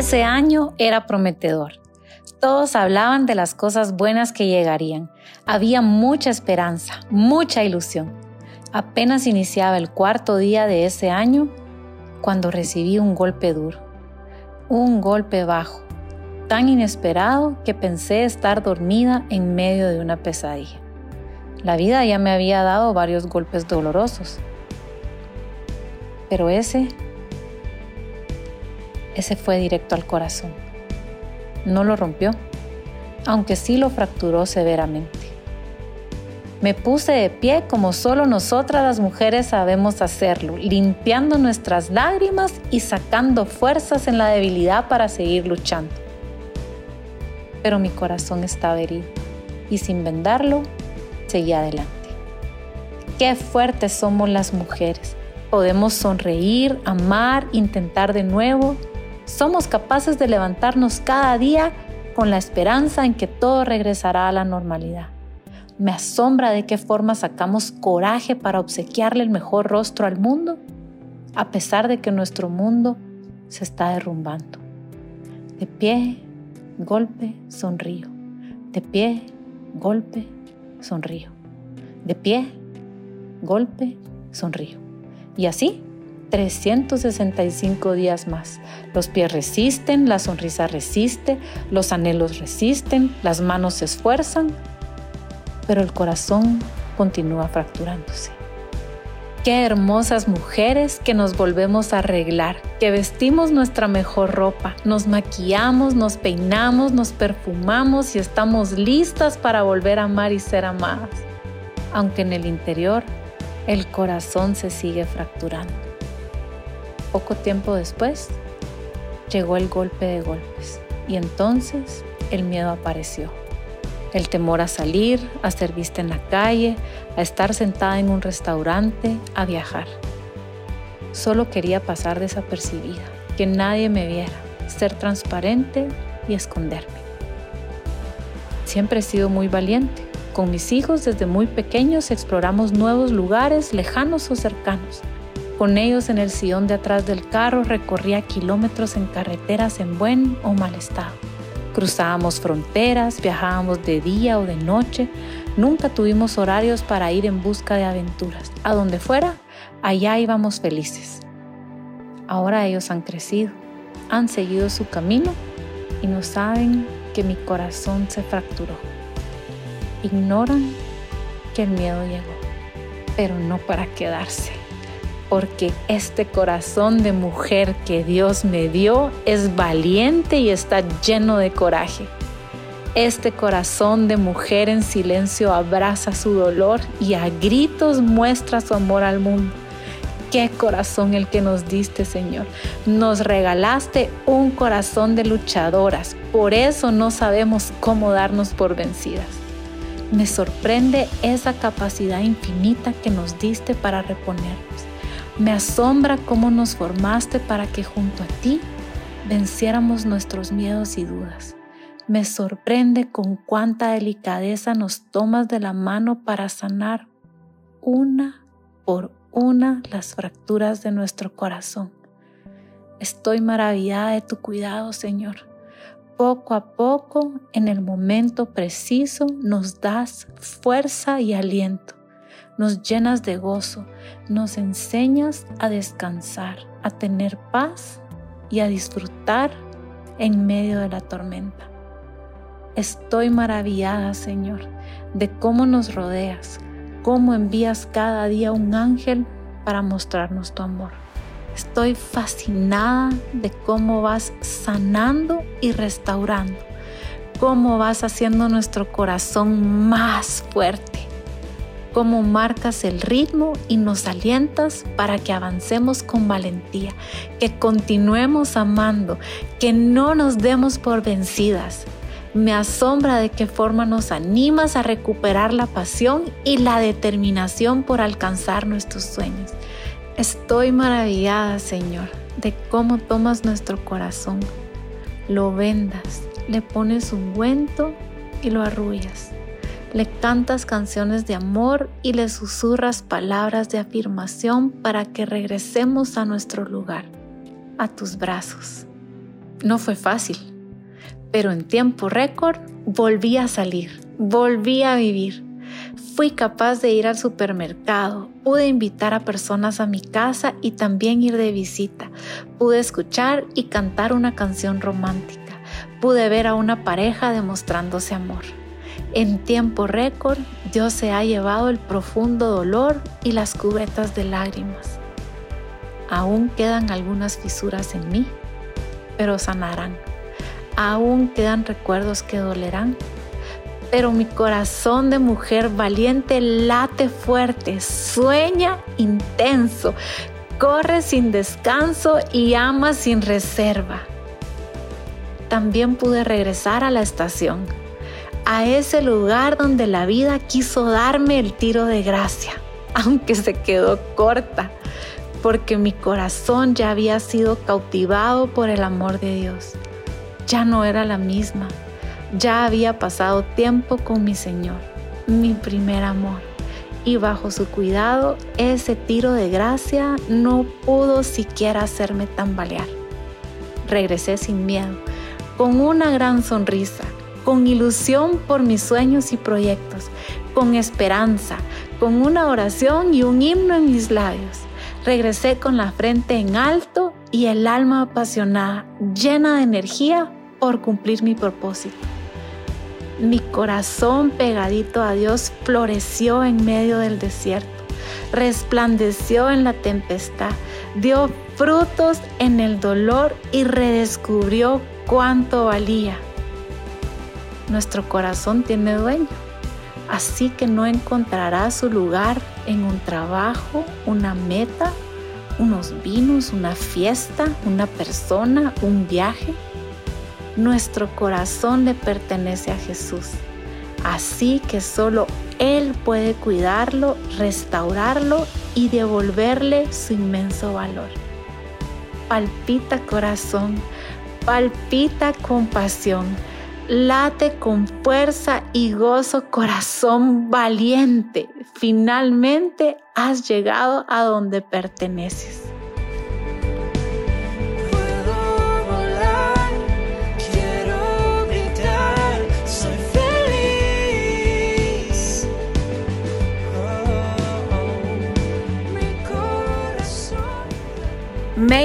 Ese año era prometedor. Todos hablaban de las cosas buenas que llegarían. Había mucha esperanza, mucha ilusión. Apenas iniciaba el cuarto día de ese año cuando recibí un golpe duro, un golpe bajo, tan inesperado que pensé estar dormida en medio de una pesadilla. La vida ya me había dado varios golpes dolorosos, pero ese, ese fue directo al corazón. No lo rompió, aunque sí lo fracturó severamente. Me puse de pie como solo nosotras las mujeres sabemos hacerlo, limpiando nuestras lágrimas y sacando fuerzas en la debilidad para seguir luchando. Pero mi corazón estaba herido y sin vendarlo, seguí adelante. Qué fuertes somos las mujeres. Podemos sonreír, amar, intentar de nuevo. Somos capaces de levantarnos cada día con la esperanza en que todo regresará a la normalidad. Me asombra de qué forma sacamos coraje para obsequiarle el mejor rostro al mundo, a pesar de que nuestro mundo se está derrumbando. De pie, golpe, sonrío. De pie, golpe, sonrío. De pie, golpe, sonrío. Y así, 365 días más. Los pies resisten, la sonrisa resiste, los anhelos resisten, las manos se esfuerzan, pero el corazón continúa fracturándose. Qué hermosas mujeres que nos volvemos a arreglar, que vestimos nuestra mejor ropa, nos maquillamos, nos peinamos, nos perfumamos y estamos listas para volver a amar y ser amadas. Aunque en el interior el corazón se sigue fracturando. Poco tiempo después llegó el golpe de golpes y entonces el miedo apareció el temor a salir, a ser vista en la calle, a estar sentada en un restaurante, a viajar. Solo quería pasar desapercibida, que nadie me viera, ser transparente y esconderme. Siempre he sido muy valiente. Con mis hijos desde muy pequeños exploramos nuevos lugares lejanos o cercanos. Con ellos en el sillón de atrás del carro recorría kilómetros en carreteras en buen o mal estado. Cruzábamos fronteras, viajábamos de día o de noche, nunca tuvimos horarios para ir en busca de aventuras. A donde fuera, allá íbamos felices. Ahora ellos han crecido, han seguido su camino y no saben que mi corazón se fracturó. Ignoran que el miedo llegó, pero no para quedarse porque este corazón de mujer que Dios me dio es valiente y está lleno de coraje. Este corazón de mujer en silencio abraza su dolor y a gritos muestra su amor al mundo. Qué corazón el que nos diste, Señor. Nos regalaste un corazón de luchadoras. Por eso no sabemos cómo darnos por vencidas. Me sorprende esa capacidad infinita que nos diste para reponernos me asombra cómo nos formaste para que junto a ti venciéramos nuestros miedos y dudas. Me sorprende con cuánta delicadeza nos tomas de la mano para sanar una por una las fracturas de nuestro corazón. Estoy maravillada de tu cuidado, Señor. Poco a poco, en el momento preciso, nos das fuerza y aliento nos llenas de gozo, nos enseñas a descansar, a tener paz y a disfrutar en medio de la tormenta. Estoy maravillada, Señor, de cómo nos rodeas, cómo envías cada día un ángel para mostrarnos tu amor. Estoy fascinada de cómo vas sanando y restaurando, cómo vas haciendo nuestro corazón más fuerte cómo marcas el ritmo y nos alientas para que avancemos con valentía, que continuemos amando, que no nos demos por vencidas. Me asombra de qué forma nos animas a recuperar la pasión y la determinación por alcanzar nuestros sueños. Estoy maravillada, Señor, de cómo tomas nuestro corazón, lo vendas, le pones un ungüento y lo arrullas le cantas canciones de amor y le susurras palabras de afirmación para que regresemos a nuestro lugar, a tus brazos. No fue fácil, pero en tiempo récord volví a salir, volví a vivir. Fui capaz de ir al supermercado, pude invitar a personas a mi casa y también ir de visita. Pude escuchar y cantar una canción romántica. Pude ver a una pareja demostrándose amor. En tiempo récord, Dios se ha llevado el profundo dolor y las cubetas de lágrimas. Aún quedan algunas fisuras en mí, pero sanarán. Aún quedan recuerdos que dolerán, pero mi corazón de mujer valiente late fuerte, sueña intenso, corre sin descanso y ama sin reserva. También pude regresar a la estación, a ese lugar donde la vida quiso darme el tiro de gracia, aunque se quedó corta, porque mi corazón ya había sido cautivado por el amor de Dios. Ya no era la misma ya había pasado tiempo con mi Señor, mi primer amor, y bajo su cuidado ese tiro de gracia no pudo siquiera hacerme tambalear. Regresé sin miedo, con una gran sonrisa, con ilusión por mis sueños y proyectos, con esperanza, con una oración y un himno en mis labios. Regresé con la frente en alto y el alma apasionada, llena de energía por cumplir mi propósito. Mi corazón pegadito a Dios floreció en medio del desierto, resplandeció en la tempestad, dio frutos en el dolor y redescubrió cuánto valía. Nuestro corazón tiene dueño, así que no encontrará su lugar en un trabajo, una meta, unos vinos, una fiesta, una persona, un viaje nuestro corazón le pertenece a Jesús. Así que solo Él puede cuidarlo, restaurarlo y devolverle su inmenso valor. Palpita corazón, palpita con pasión, late con fuerza y gozo corazón valiente. Finalmente has llegado a donde perteneces.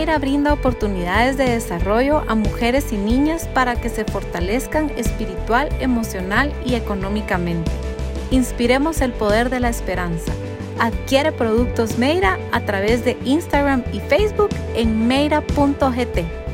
Brinda oportunidades de desarrollo a mujeres y niñas para que se fortalezcan espiritual, emocional y económicamente. Inspiremos el poder de la esperanza. Adquiere productos Meira a través de Instagram y Facebook en meira.gt.